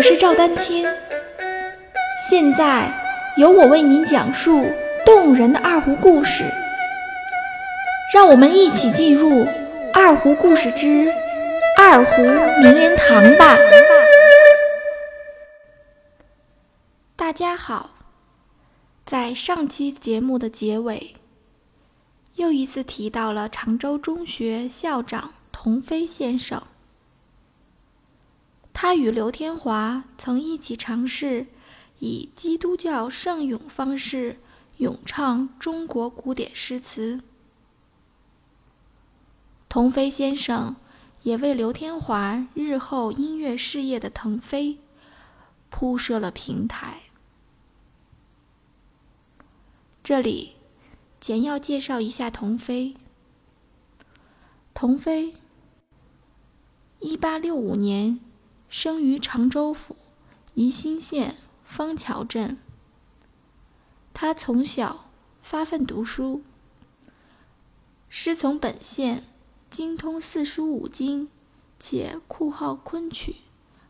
我是赵丹青，现在由我为您讲述动人的二胡故事。让我们一起进入《二胡故事之二胡名人堂》吧。大家好，在上期节目的结尾，又一次提到了常州中学校长童飞先生。他与刘天华曾一起尝试以基督教圣咏方式咏唱中国古典诗词。童飞先生也为刘天华日后音乐事业的腾飞铺设了平台。这里简要介绍一下童飞。童飞，一八六五年。生于常州府宜兴县方桥镇。他从小发奋读书，师从本县，精通四书五经，且酷好昆曲、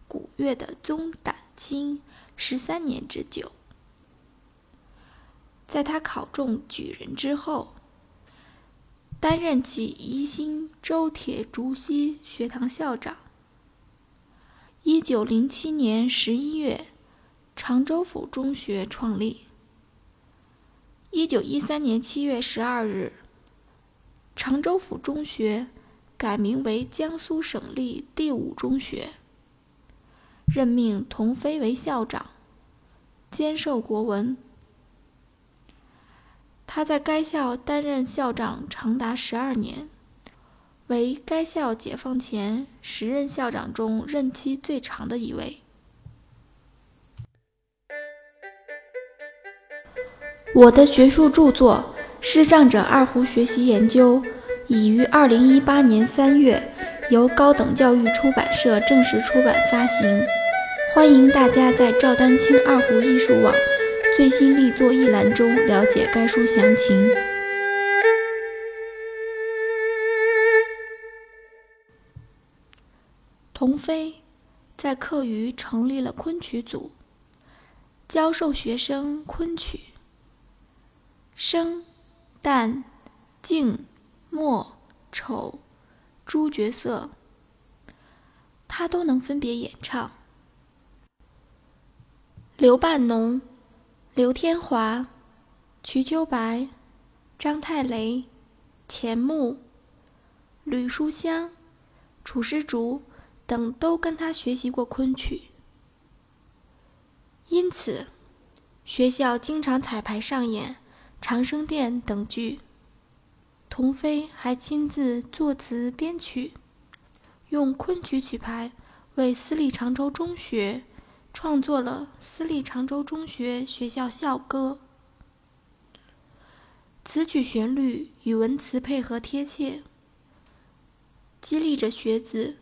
古乐的宗胆清十三年之久。在他考中举人之后，担任起宜兴州铁竹溪学堂校长。一九零七年十一月，常州府中学创立。一九一三年七月十二日，常州府中学改名为江苏省立第五中学，任命童飞为校长，兼授国文。他在该校担任校长长达十二年。为该校解放前时任校长中任期最长的一位。我的学术著作《师仗者二胡学习研究》已于二零一八年三月由高等教育出版社正式出版发行，欢迎大家在赵丹青二胡艺术网最新力作一栏中了解该书详情。童飞在课余成立了昆曲组，教授学生昆曲、生、旦、净、末、丑诸角色，他都能分别演唱。刘半农、刘天华、瞿秋白、张太雷、钱穆、吕书香、楚师竹。等都跟他学习过昆曲，因此学校经常彩排上演《长生殿》等剧。童飞还亲自作词编曲，用昆曲曲牌为私立常州中学创作了《私立常州中学学校校歌》。此曲旋律与文词配合贴切，激励着学子。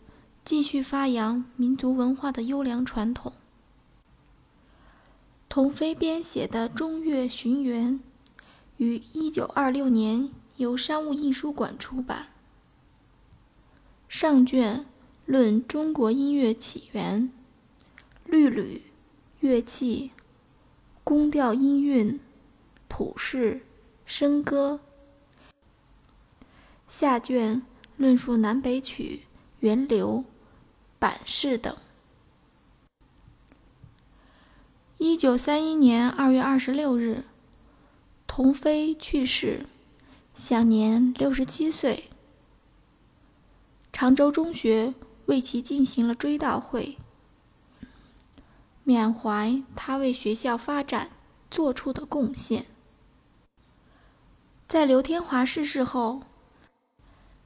继续发扬民族文化的优良传统。童飞编写的《中岳寻源》于一九二六年由商务印书馆出版。上卷论中国音乐起源、律吕、乐器、宫调音韵、谱式、笙歌；下卷论述南北曲源流。版式等。一九三一年二月二十六日，童飞去世，享年六十七岁。常州中学为其进行了追悼会，缅怀他为学校发展做出的贡献。在刘天华逝世后，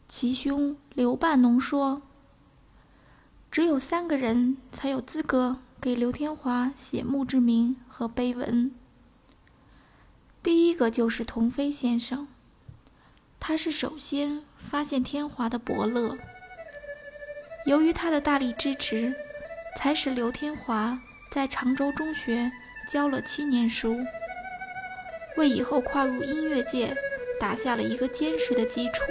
其兄刘半农说。只有三个人才有资格给刘天华写墓志铭和碑文。第一个就是童飞先生，他是首先发现天华的伯乐。由于他的大力支持，才使刘天华在常州中学教了七年书，为以后跨入音乐界打下了一个坚实的基础。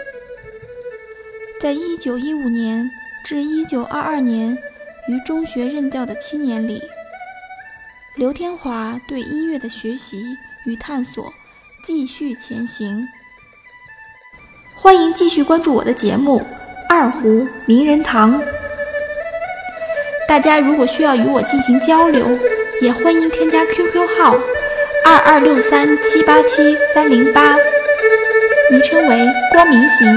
在一九一五年。至一九二二年，于中学任教的七年里，刘天华对音乐的学习与探索继续前行。欢迎继续关注我的节目《二胡名人堂》。大家如果需要与我进行交流，也欢迎添加 QQ 号二二六三七八七三零八，昵称为光明行。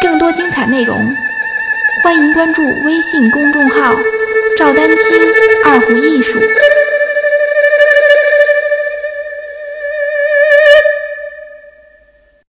更多精彩内容，欢迎关注微信公众号“赵丹青二胡艺术”。